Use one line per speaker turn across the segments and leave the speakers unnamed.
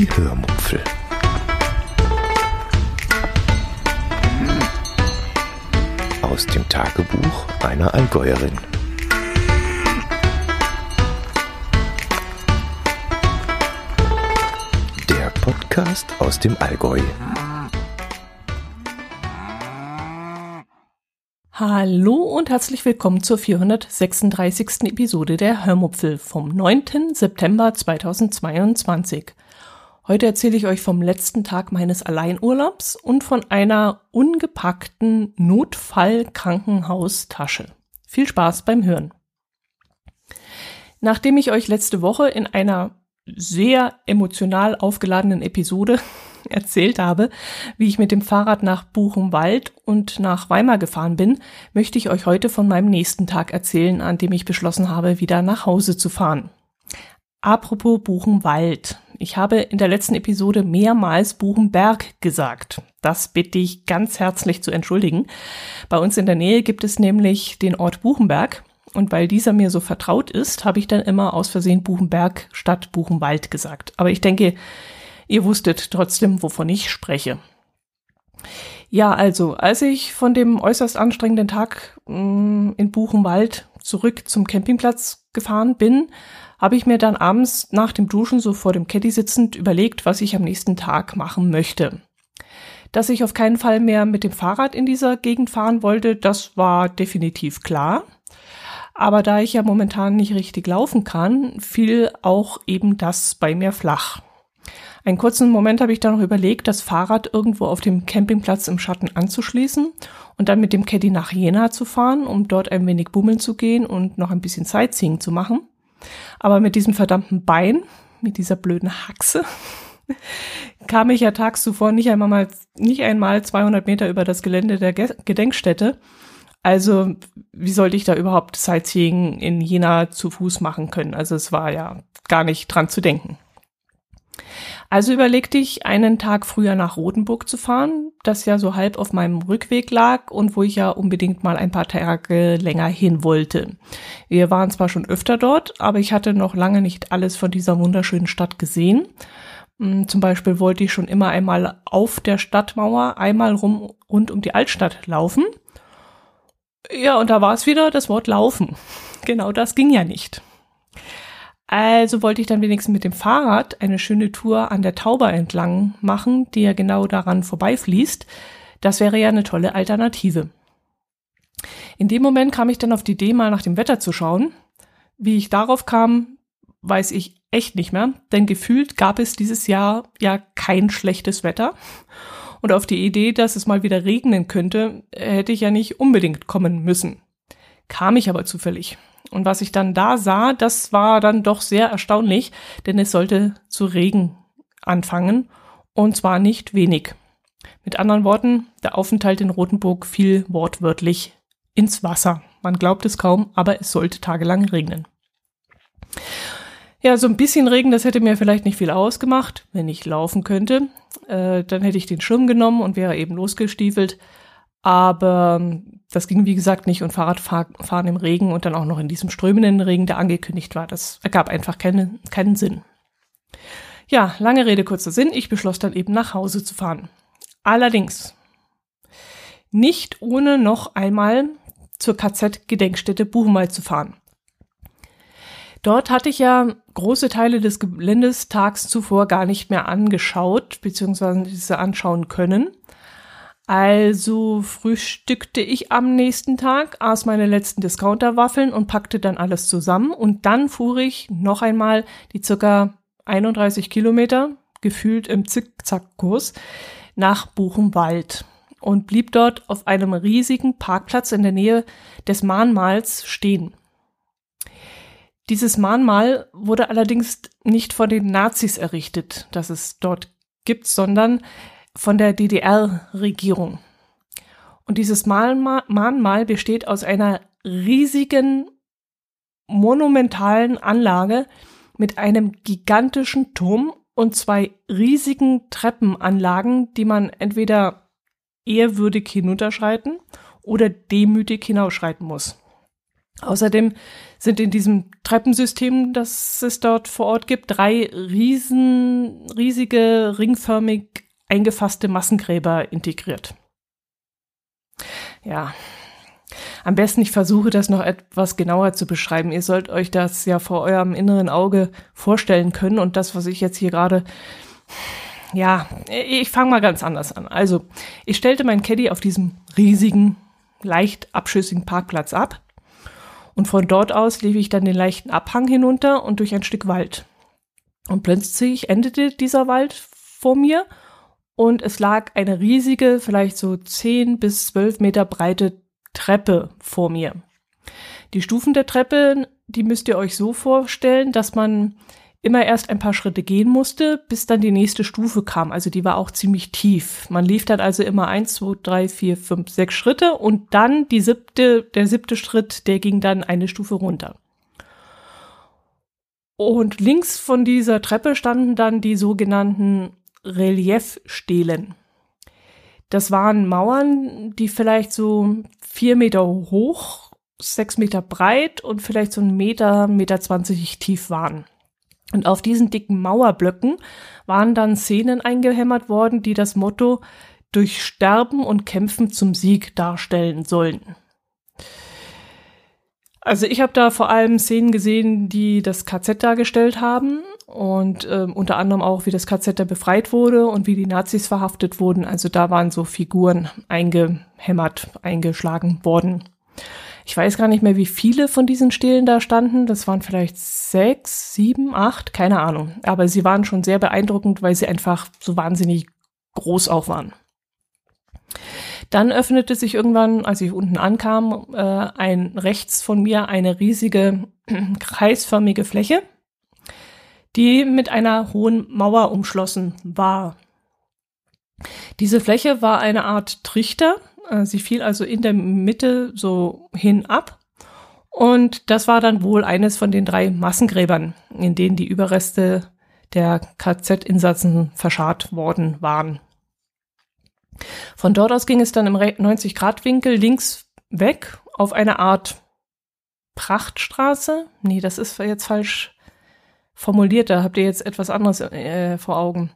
Die Hörmupfel. Aus dem Tagebuch einer Allgäuerin. Der Podcast aus dem Allgäu.
Hallo und herzlich willkommen zur 436. Episode der Hörmupfel vom 9. September 2022. Heute erzähle ich euch vom letzten Tag meines Alleinurlaubs und von einer ungepackten Notfallkrankenhaustasche. Viel Spaß beim Hören. Nachdem ich euch letzte Woche in einer sehr emotional aufgeladenen Episode erzählt habe, wie ich mit dem Fahrrad nach Buchenwald und nach Weimar gefahren bin, möchte ich euch heute von meinem nächsten Tag erzählen, an dem ich beschlossen habe, wieder nach Hause zu fahren. Apropos Buchenwald. Ich habe in der letzten Episode mehrmals Buchenberg gesagt. Das bitte ich ganz herzlich zu entschuldigen. Bei uns in der Nähe gibt es nämlich den Ort Buchenberg. Und weil dieser mir so vertraut ist, habe ich dann immer aus Versehen Buchenberg statt Buchenwald gesagt. Aber ich denke, ihr wusstet trotzdem, wovon ich spreche. Ja, also, als ich von dem äußerst anstrengenden Tag mh, mm, in Buchenwald zurück zum Campingplatz gefahren bin, habe ich mir dann abends nach dem Duschen so vor dem Caddy sitzend überlegt, was ich am nächsten Tag machen möchte. Dass ich auf keinen Fall mehr mit dem Fahrrad in dieser Gegend fahren wollte, das war definitiv klar. Aber da ich ja momentan nicht richtig laufen kann, fiel auch eben das bei mir flach. Einen kurzen Moment habe ich dann noch überlegt, das Fahrrad irgendwo auf dem Campingplatz im Schatten anzuschließen und dann mit dem Caddy nach Jena zu fahren, um dort ein wenig bummeln zu gehen und noch ein bisschen Sightseeing zu machen. Aber mit diesem verdammten Bein, mit dieser blöden Haxe, kam ich ja tags zuvor nicht einmal, mal, nicht einmal 200 Meter über das Gelände der Gedenkstätte. Also, wie sollte ich da überhaupt Sightseeing in Jena zu Fuß machen können? Also, es war ja gar nicht dran zu denken. Also überlegte ich, einen Tag früher nach Rotenburg zu fahren, das ja so halb auf meinem Rückweg lag und wo ich ja unbedingt mal ein paar Tage länger hin wollte. Wir waren zwar schon öfter dort, aber ich hatte noch lange nicht alles von dieser wunderschönen Stadt gesehen. Hm, zum Beispiel wollte ich schon immer einmal auf der Stadtmauer einmal rum rund um die Altstadt laufen. Ja, und da war es wieder das Wort laufen. Genau das ging ja nicht. Also wollte ich dann wenigstens mit dem Fahrrad eine schöne Tour an der Tauber entlang machen, die ja genau daran vorbeifließt. Das wäre ja eine tolle Alternative. In dem Moment kam ich dann auf die Idee, mal nach dem Wetter zu schauen. Wie ich darauf kam, weiß ich echt nicht mehr, denn gefühlt gab es dieses Jahr ja kein schlechtes Wetter. Und auf die Idee, dass es mal wieder regnen könnte, hätte ich ja nicht unbedingt kommen müssen. Kam ich aber zufällig. Und was ich dann da sah, das war dann doch sehr erstaunlich, denn es sollte zu Regen anfangen und zwar nicht wenig. Mit anderen Worten, der Aufenthalt in Rothenburg fiel wortwörtlich ins Wasser. Man glaubt es kaum, aber es sollte tagelang regnen. Ja, so ein bisschen Regen, das hätte mir vielleicht nicht viel ausgemacht, wenn ich laufen könnte. Äh, dann hätte ich den Schirm genommen und wäre eben losgestiefelt. Aber ähm, das ging, wie gesagt, nicht und Fahrradfahren im Regen und dann auch noch in diesem strömenden Regen, der angekündigt war, das ergab einfach keine, keinen Sinn. Ja, lange Rede, kurzer Sinn. Ich beschloss dann eben nach Hause zu fahren. Allerdings nicht ohne noch einmal zur KZ-Gedenkstätte Buchenwald zu fahren. Dort hatte ich ja große Teile des Geländes tags zuvor gar nicht mehr angeschaut, beziehungsweise diese anschauen können. Also frühstückte ich am nächsten Tag, aß meine letzten Discounter-Waffeln und packte dann alles zusammen und dann fuhr ich noch einmal die circa 31 Kilometer, gefühlt im Zickzackkurs, nach Buchenwald und blieb dort auf einem riesigen Parkplatz in der Nähe des Mahnmals stehen. Dieses Mahnmal wurde allerdings nicht von den Nazis errichtet, das es dort gibt, sondern von der DDR-Regierung. Und dieses Mahnmal besteht aus einer riesigen, monumentalen Anlage mit einem gigantischen Turm und zwei riesigen Treppenanlagen, die man entweder ehrwürdig hinunterschreiten oder demütig hinausschreiten muss. Außerdem sind in diesem Treppensystem, das es dort vor Ort gibt, drei riesen, riesige, ringförmig eingefasste Massengräber integriert. Ja, am besten ich versuche das noch etwas genauer zu beschreiben. Ihr sollt euch das ja vor eurem inneren Auge vorstellen können und das, was ich jetzt hier gerade ja, ich fange mal ganz anders an. Also, ich stellte mein Caddy auf diesem riesigen, leicht abschüssigen Parkplatz ab. Und von dort aus lief ich dann den leichten Abhang hinunter und durch ein Stück Wald. Und plötzlich endete dieser Wald vor mir und es lag eine riesige, vielleicht so 10 bis 12 Meter breite Treppe vor mir. Die Stufen der Treppe, die müsst ihr euch so vorstellen, dass man immer erst ein paar Schritte gehen musste, bis dann die nächste Stufe kam. Also die war auch ziemlich tief. Man lief dann also immer eins, zwei, drei, vier, fünf, sechs Schritte und dann die siebte, der siebte Schritt, der ging dann eine Stufe runter. Und links von dieser Treppe standen dann die sogenannten Reliefstelen. Das waren Mauern, die vielleicht so vier Meter hoch, sechs Meter breit und vielleicht so ein Meter, Meter zwanzig tief waren. Und auf diesen dicken Mauerblöcken waren dann Szenen eingehämmert worden, die das Motto durch Sterben und Kämpfen zum Sieg darstellen sollen. Also ich habe da vor allem Szenen gesehen, die das KZ dargestellt haben und äh, unter anderem auch, wie das KZ da befreit wurde und wie die Nazis verhaftet wurden. Also da waren so Figuren eingehämmert, eingeschlagen worden. Ich weiß gar nicht mehr, wie viele von diesen Stelen da standen. Das waren vielleicht sechs, sieben, acht, keine Ahnung. Aber sie waren schon sehr beeindruckend, weil sie einfach so wahnsinnig groß auch waren. Dann öffnete sich irgendwann, als ich unten ankam, äh, ein rechts von mir eine riesige kreisförmige Fläche, die mit einer hohen Mauer umschlossen war. Diese Fläche war eine Art Trichter, äh, sie fiel also in der Mitte so hin ab. Und das war dann wohl eines von den drei Massengräbern, in denen die Überreste der KZ-Insassen verscharrt worden waren. Von dort aus ging es dann im 90-Grad-Winkel links weg auf eine Art Prachtstraße. Nee, das ist jetzt falsch formuliert, habt ihr jetzt etwas anderes äh, vor Augen.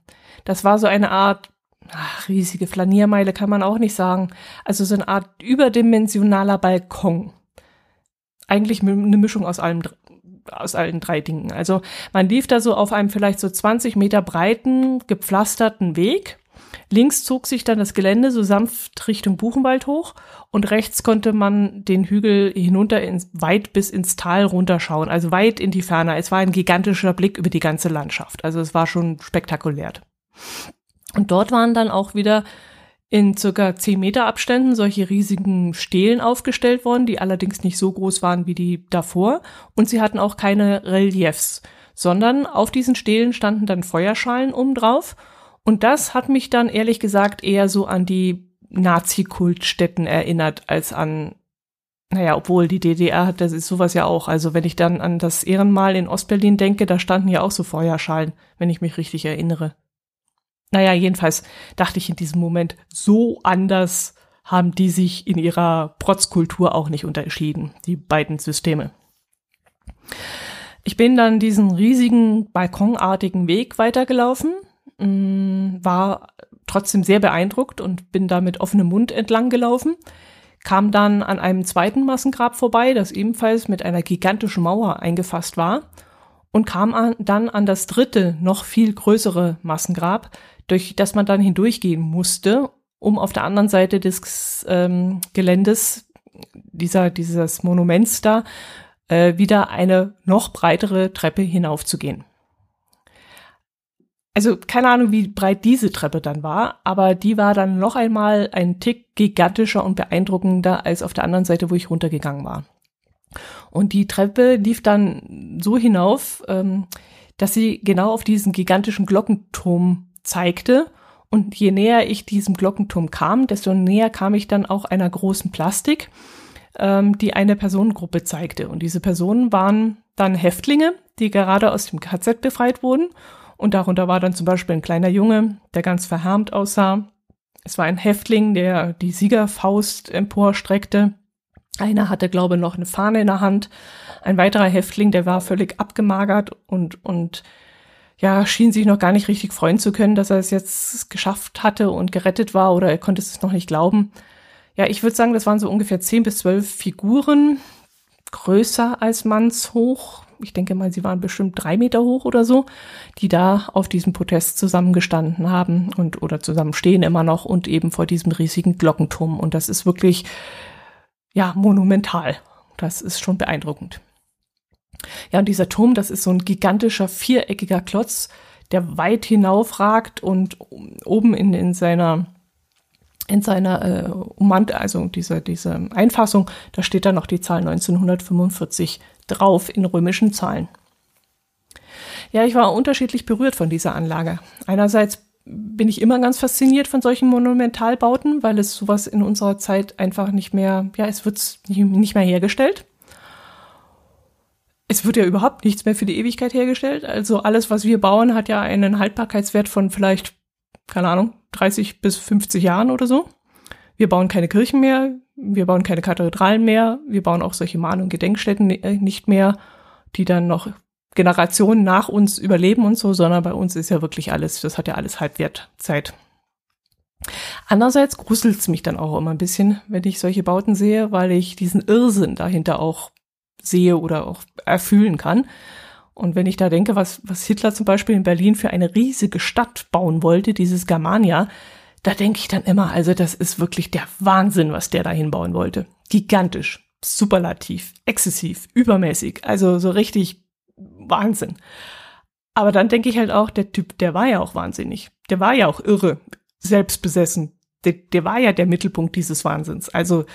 Das war so eine Art ach, riesige Flaniermeile kann man auch nicht sagen. Also so eine Art überdimensionaler Balkon. Eigentlich eine Mischung aus allem, aus allen drei Dingen. Also man lief da so auf einem vielleicht so 20 Meter breiten, gepflasterten Weg. Links zog sich dann das Gelände so sanft Richtung Buchenwald hoch und rechts konnte man den Hügel hinunter ins, weit bis ins Tal runterschauen, also weit in die Ferne. Es war ein gigantischer Blick über die ganze Landschaft. Also es war schon spektakulär. Und dort waren dann auch wieder in circa 10 Meter Abständen solche riesigen Stelen aufgestellt worden, die allerdings nicht so groß waren wie die davor. Und sie hatten auch keine Reliefs, sondern auf diesen Stelen standen dann Feuerschalen oben drauf. Und das hat mich dann ehrlich gesagt eher so an die Nazi-Kultstätten erinnert als an, naja, obwohl die DDR hat, das ist sowas ja auch. Also wenn ich dann an das Ehrenmal in Ostberlin denke, da standen ja auch so Feuerschalen, wenn ich mich richtig erinnere. Naja, jedenfalls dachte ich in diesem Moment, so anders haben die sich in ihrer Protzkultur auch nicht unterschieden, die beiden Systeme. Ich bin dann diesen riesigen balkonartigen Weg weitergelaufen, war trotzdem sehr beeindruckt und bin da mit offenem Mund entlang gelaufen, kam dann an einem zweiten Massengrab vorbei, das ebenfalls mit einer gigantischen Mauer eingefasst war und kam an, dann an das dritte, noch viel größere Massengrab, durch das man dann hindurchgehen musste, um auf der anderen Seite des ähm, Geländes dieser, dieses Monuments da äh, wieder eine noch breitere Treppe hinaufzugehen. Also keine Ahnung, wie breit diese Treppe dann war, aber die war dann noch einmal ein Tick gigantischer und beeindruckender als auf der anderen Seite, wo ich runtergegangen war. Und die Treppe lief dann so hinauf, ähm, dass sie genau auf diesen gigantischen Glockenturm zeigte. Und je näher ich diesem Glockenturm kam, desto näher kam ich dann auch einer großen Plastik, ähm, die eine Personengruppe zeigte. Und diese Personen waren dann Häftlinge, die gerade aus dem KZ befreit wurden. Und darunter war dann zum Beispiel ein kleiner Junge, der ganz verhärmt aussah. Es war ein Häftling, der die Siegerfaust emporstreckte. Einer hatte, glaube ich, noch eine Fahne in der Hand. Ein weiterer Häftling, der war völlig abgemagert und, und ja, schien sich noch gar nicht richtig freuen zu können, dass er es jetzt geschafft hatte und gerettet war oder er konnte es noch nicht glauben. Ja, ich würde sagen, das waren so ungefähr zehn bis zwölf Figuren, größer als mannshoch. Ich denke mal, sie waren bestimmt drei Meter hoch oder so, die da auf diesem Protest zusammengestanden haben und oder zusammenstehen immer noch und eben vor diesem riesigen Glockenturm. Und das ist wirklich, ja, monumental. Das ist schon beeindruckend. Ja, und dieser Turm, das ist so ein gigantischer viereckiger Klotz, der weit hinaufragt und oben in, in seiner in seiner äh, Ummant, also diese, diese Einfassung, da steht dann noch die Zahl 1945 drauf in römischen Zahlen. Ja, ich war unterschiedlich berührt von dieser Anlage. Einerseits bin ich immer ganz fasziniert von solchen Monumentalbauten, weil es sowas in unserer Zeit einfach nicht mehr, ja, es wird nicht mehr hergestellt es wird ja überhaupt nichts mehr für die Ewigkeit hergestellt. Also alles, was wir bauen, hat ja einen Haltbarkeitswert von vielleicht, keine Ahnung, 30 bis 50 Jahren oder so. Wir bauen keine Kirchen mehr, wir bauen keine Kathedralen mehr, wir bauen auch solche Mahn- und Gedenkstätten äh, nicht mehr, die dann noch Generationen nach uns überleben und so, sondern bei uns ist ja wirklich alles, das hat ja alles Halbwertzeit. Andererseits gruselt es mich dann auch immer ein bisschen, wenn ich solche Bauten sehe, weil ich diesen Irrsinn dahinter auch sehe oder auch erfüllen kann. Und wenn ich da denke, was, was Hitler zum Beispiel in Berlin für eine riesige Stadt bauen wollte, dieses Germania, da denke ich dann immer, also das ist wirklich der Wahnsinn, was der da hinbauen wollte. Gigantisch, superlativ, exzessiv, übermäßig, also so richtig Wahnsinn. Aber dann denke ich halt auch, der Typ, der war ja auch wahnsinnig. Der war ja auch irre, selbstbesessen. Der, der war ja der Mittelpunkt dieses Wahnsinns. Also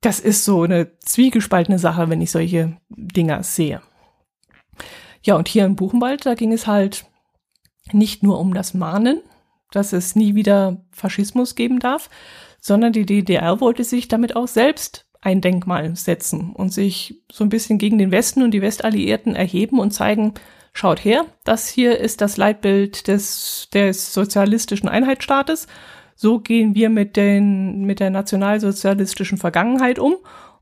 das ist so eine zwiegespaltene Sache, wenn ich solche Dinger sehe. Ja, und hier im Buchenwald, da ging es halt nicht nur um das Mahnen, dass es nie wieder Faschismus geben darf, sondern die DDR wollte sich damit auch selbst ein Denkmal setzen und sich so ein bisschen gegen den Westen und die Westalliierten erheben und zeigen, schaut her, das hier ist das Leitbild des, des sozialistischen Einheitsstaates so gehen wir mit, den, mit der nationalsozialistischen Vergangenheit um.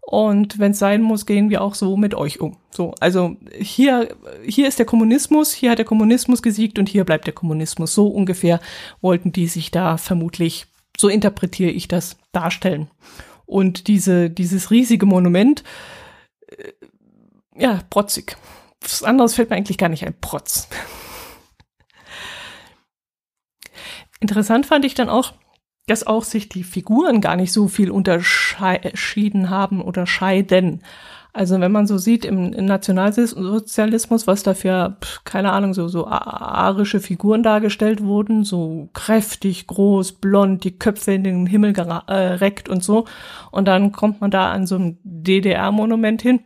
Und wenn es sein muss, gehen wir auch so mit euch um. So, also hier, hier ist der Kommunismus, hier hat der Kommunismus gesiegt und hier bleibt der Kommunismus. So ungefähr wollten die sich da vermutlich, so interpretiere ich das, darstellen. Und diese, dieses riesige Monument, äh, ja, protzig. Was anderes fällt mir eigentlich gar nicht ein. Protz. Interessant fand ich dann auch, dass auch sich die Figuren gar nicht so viel unterschieden haben oder scheiden. Also wenn man so sieht im, Nationalsozialismus, was da für, keine Ahnung, so, so arische Figuren dargestellt wurden, so kräftig, groß, blond, die Köpfe in den Himmel gereckt äh, und so. Und dann kommt man da an so ein DDR-Monument hin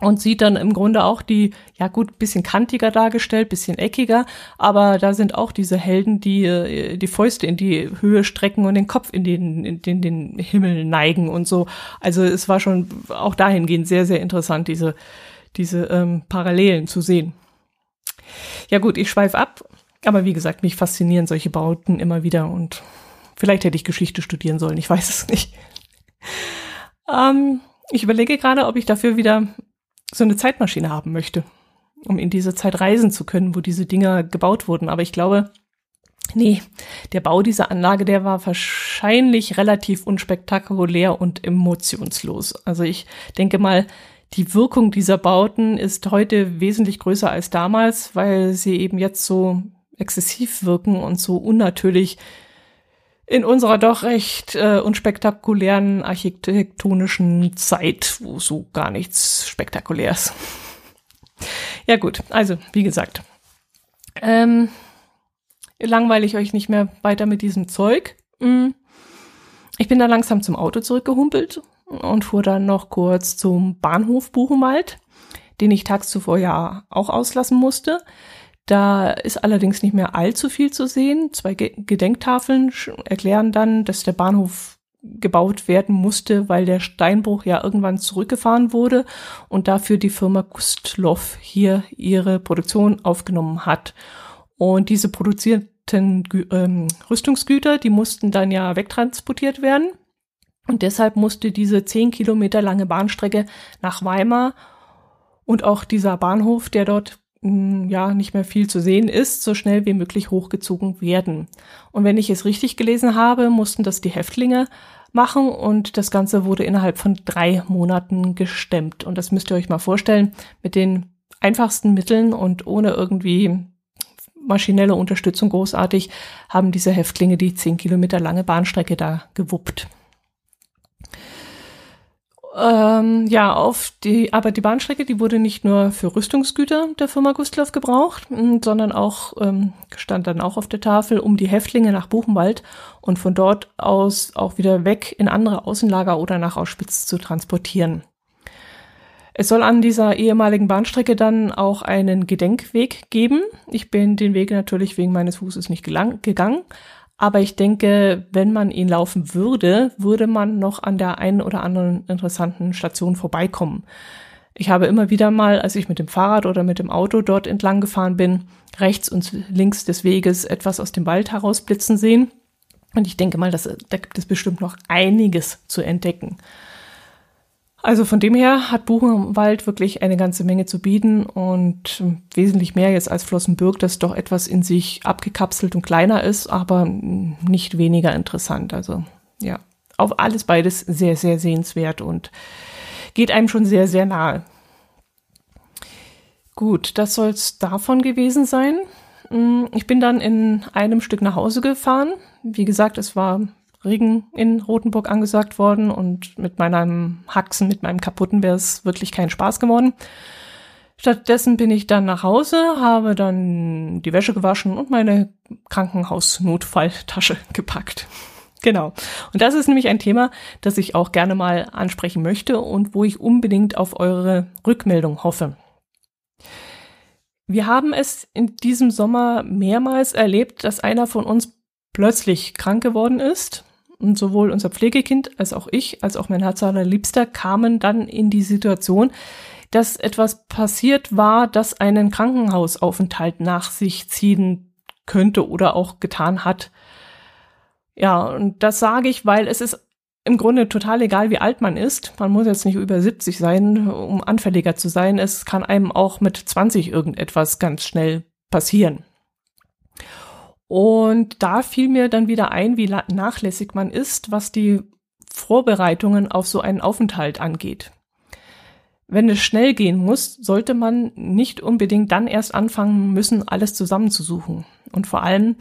und sieht dann im Grunde auch die, ja gut, bisschen kantiger dargestellt, bisschen eckiger, aber da sind auch diese Helden, die äh, die Fäuste in die Höhe strecken und den Kopf in den, in den, den Himmel neigen und so. Also es war schon auch dahingehend sehr, sehr interessant, diese, diese ähm, Parallelen zu sehen. Ja gut, ich schweife ab, aber wie gesagt, mich faszinieren solche Bauten immer wieder und vielleicht hätte ich Geschichte studieren sollen, ich weiß es nicht. ähm, ich überlege gerade, ob ich dafür wieder so eine Zeitmaschine haben möchte, um in diese Zeit reisen zu können, wo diese Dinger gebaut wurden. Aber ich glaube, nee, der Bau dieser Anlage, der war wahrscheinlich relativ unspektakulär und emotionslos. Also ich denke mal, die Wirkung dieser Bauten ist heute wesentlich größer als damals, weil sie eben jetzt so exzessiv wirken und so unnatürlich in unserer doch recht äh, unspektakulären architektonischen Zeit, wo so gar nichts Spektakuläres. ja gut, also wie gesagt, ähm, langweile ich euch nicht mehr weiter mit diesem Zeug. Mm. Ich bin dann langsam zum Auto zurückgehumpelt und fuhr dann noch kurz zum Bahnhof Buchenwald, den ich tags zuvor ja auch auslassen musste. Da ist allerdings nicht mehr allzu viel zu sehen. Zwei Gedenktafeln erklären dann, dass der Bahnhof gebaut werden musste, weil der Steinbruch ja irgendwann zurückgefahren wurde und dafür die Firma Gustloff hier ihre Produktion aufgenommen hat. Und diese produzierten ähm, Rüstungsgüter, die mussten dann ja wegtransportiert werden. Und deshalb musste diese zehn Kilometer lange Bahnstrecke nach Weimar und auch dieser Bahnhof, der dort ja nicht mehr viel zu sehen ist, so schnell wie möglich hochgezogen werden. Und wenn ich es richtig gelesen habe, mussten das die Häftlinge machen und das Ganze wurde innerhalb von drei Monaten gestemmt. Und das müsst ihr euch mal vorstellen, mit den einfachsten Mitteln und ohne irgendwie maschinelle Unterstützung großartig haben diese Häftlinge die zehn Kilometer lange Bahnstrecke da gewuppt. Ähm, ja, auf die, aber die Bahnstrecke, die wurde nicht nur für Rüstungsgüter der Firma Gustloff gebraucht, sondern auch, ähm, stand dann auch auf der Tafel, um die Häftlinge nach Buchenwald und von dort aus auch wieder weg in andere Außenlager oder nach Auschwitz zu transportieren. Es soll an dieser ehemaligen Bahnstrecke dann auch einen Gedenkweg geben. Ich bin den Weg natürlich wegen meines Fußes nicht gelang, gegangen, aber ich denke, wenn man ihn laufen würde, würde man noch an der einen oder anderen interessanten Station vorbeikommen. Ich habe immer wieder mal, als ich mit dem Fahrrad oder mit dem Auto dort entlang gefahren bin, rechts und links des Weges etwas aus dem Wald herausblitzen sehen. Und ich denke mal, dass, da gibt es bestimmt noch einiges zu entdecken. Also von dem her hat Buchenwald wirklich eine ganze Menge zu bieten und wesentlich mehr jetzt als Flossenbürg, das doch etwas in sich abgekapselt und kleiner ist, aber nicht weniger interessant. Also ja, auf alles beides sehr, sehr sehenswert und geht einem schon sehr, sehr nahe. Gut, das soll es davon gewesen sein. Ich bin dann in einem Stück nach Hause gefahren. Wie gesagt, es war Regen in Rothenburg angesagt worden und mit meinem Haxen, mit meinem kaputten wäre es wirklich kein Spaß geworden. Stattdessen bin ich dann nach Hause, habe dann die Wäsche gewaschen und meine Krankenhausnotfalltasche gepackt. Genau. Und das ist nämlich ein Thema, das ich auch gerne mal ansprechen möchte und wo ich unbedingt auf eure Rückmeldung hoffe. Wir haben es in diesem Sommer mehrmals erlebt, dass einer von uns plötzlich krank geworden ist und sowohl unser Pflegekind als auch ich, als auch mein Herz Liebster kamen dann in die Situation, dass etwas passiert war, das einen Krankenhausaufenthalt nach sich ziehen könnte oder auch getan hat. Ja, und das sage ich, weil es ist im Grunde total egal, wie alt man ist. Man muss jetzt nicht über 70 sein, um anfälliger zu sein. Es kann einem auch mit 20 irgendetwas ganz schnell passieren. Und da fiel mir dann wieder ein, wie nachlässig man ist, was die Vorbereitungen auf so einen Aufenthalt angeht. Wenn es schnell gehen muss, sollte man nicht unbedingt dann erst anfangen müssen, alles zusammenzusuchen. Und vor allem,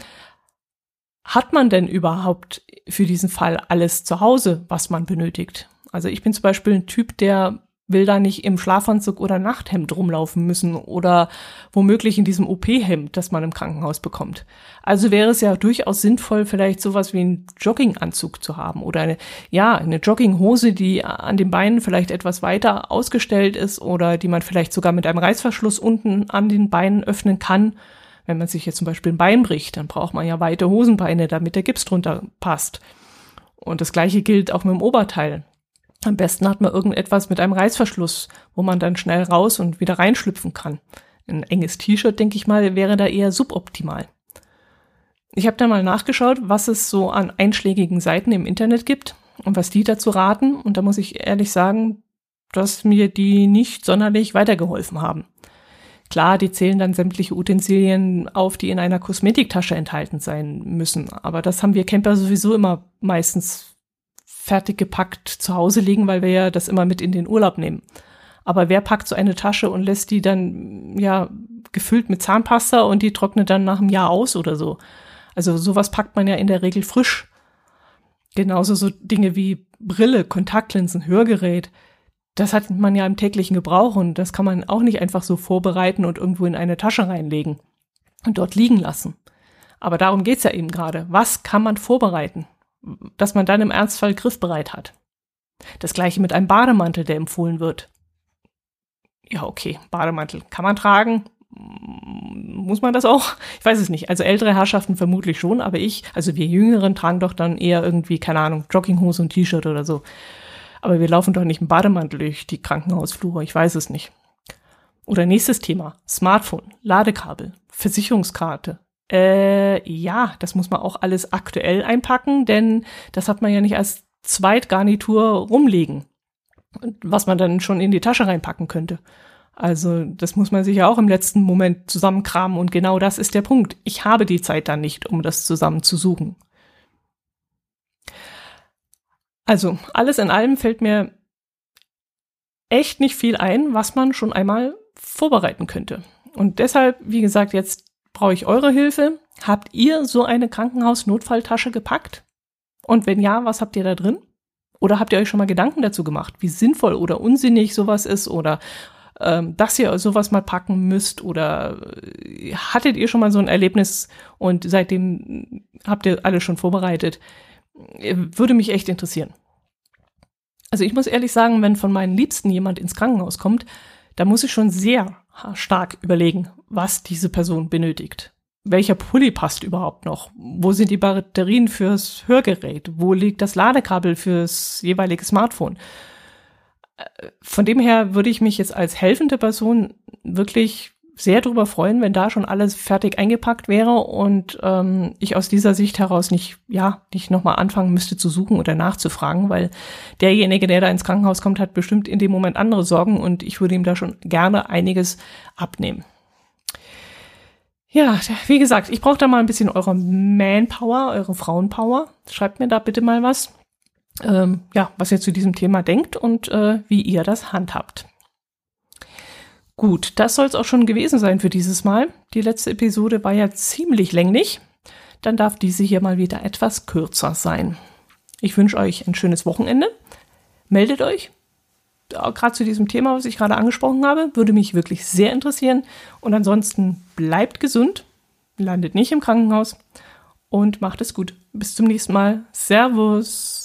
hat man denn überhaupt für diesen Fall alles zu Hause, was man benötigt? Also ich bin zum Beispiel ein Typ, der will da nicht im Schlafanzug oder Nachthemd rumlaufen müssen oder womöglich in diesem OP-Hemd, das man im Krankenhaus bekommt. Also wäre es ja durchaus sinnvoll, vielleicht sowas wie einen Jogginganzug zu haben oder eine, ja, eine Jogginghose, die an den Beinen vielleicht etwas weiter ausgestellt ist oder die man vielleicht sogar mit einem Reißverschluss unten an den Beinen öffnen kann. Wenn man sich jetzt zum Beispiel ein Bein bricht, dann braucht man ja weite Hosenbeine, damit der Gips drunter passt. Und das gleiche gilt auch mit dem Oberteil. Am besten hat man irgendetwas mit einem Reißverschluss, wo man dann schnell raus und wieder reinschlüpfen kann. Ein enges T-Shirt, denke ich mal, wäre da eher suboptimal. Ich habe dann mal nachgeschaut, was es so an einschlägigen Seiten im Internet gibt und was die dazu raten. Und da muss ich ehrlich sagen, dass mir die nicht sonderlich weitergeholfen haben. Klar, die zählen dann sämtliche Utensilien auf, die in einer Kosmetiktasche enthalten sein müssen. Aber das haben wir Camper sowieso immer meistens fertig gepackt zu Hause liegen, weil wir ja das immer mit in den Urlaub nehmen. Aber wer packt so eine Tasche und lässt die dann ja gefüllt mit Zahnpasta und die trocknet dann nach einem Jahr aus oder so? Also sowas packt man ja in der Regel frisch. Genauso so Dinge wie Brille, Kontaktlinsen, Hörgerät. Das hat man ja im täglichen Gebrauch und das kann man auch nicht einfach so vorbereiten und irgendwo in eine Tasche reinlegen und dort liegen lassen. Aber darum geht's ja eben gerade. Was kann man vorbereiten? Dass man dann im Ernstfall griffbereit hat. Das gleiche mit einem Bademantel, der empfohlen wird. Ja, okay, Bademantel kann man tragen. Muss man das auch? Ich weiß es nicht. Also ältere Herrschaften vermutlich schon, aber ich, also wir Jüngeren tragen doch dann eher irgendwie, keine Ahnung, Jogginghose und T-Shirt oder so. Aber wir laufen doch nicht im Bademantel durch die Krankenhausflure, ich weiß es nicht. Oder nächstes Thema. Smartphone, Ladekabel, Versicherungskarte, äh, ja, das muss man auch alles aktuell einpacken, denn das hat man ja nicht erst Zweitgarnitur rumliegen, was man dann schon in die Tasche reinpacken könnte. Also das muss man sich ja auch im letzten Moment zusammenkramen und genau das ist der Punkt. Ich habe die Zeit dann nicht, um das zusammen zu suchen. Also alles in allem fällt mir echt nicht viel ein, was man schon einmal vorbereiten könnte. Und deshalb, wie gesagt, jetzt brauche ich eure Hilfe. Habt ihr so eine Krankenhaus-Notfalltasche gepackt? Und wenn ja, was habt ihr da drin? Oder habt ihr euch schon mal Gedanken dazu gemacht, wie sinnvoll oder unsinnig sowas ist oder ähm, dass ihr sowas mal packen müsst oder äh, hattet ihr schon mal so ein Erlebnis und seitdem habt ihr alles schon vorbereitet? Äh, würde mich echt interessieren. Also ich muss ehrlich sagen, wenn von meinen Liebsten jemand ins Krankenhaus kommt, da muss ich schon sehr stark überlegen, was diese Person benötigt. Welcher Pulli passt überhaupt noch? Wo sind die Batterien fürs Hörgerät? Wo liegt das Ladekabel fürs jeweilige Smartphone? Äh, von dem her würde ich mich jetzt als helfende Person wirklich sehr darüber freuen, wenn da schon alles fertig eingepackt wäre und ähm, ich aus dieser Sicht heraus nicht, ja, nicht nochmal anfangen müsste zu suchen oder nachzufragen, weil derjenige, der da ins Krankenhaus kommt, hat bestimmt in dem Moment andere Sorgen und ich würde ihm da schon gerne einiges abnehmen. Ja, wie gesagt, ich brauche da mal ein bisschen eure Manpower, eure Frauenpower. Schreibt mir da bitte mal was, ähm, ja, was ihr zu diesem Thema denkt und äh, wie ihr das handhabt. Gut, das soll es auch schon gewesen sein für dieses Mal. Die letzte Episode war ja ziemlich länglich. Dann darf diese hier mal wieder etwas kürzer sein. Ich wünsche euch ein schönes Wochenende. Meldet euch. Gerade zu diesem Thema, was ich gerade angesprochen habe, würde mich wirklich sehr interessieren. Und ansonsten bleibt gesund, landet nicht im Krankenhaus und macht es gut. Bis zum nächsten Mal. Servus.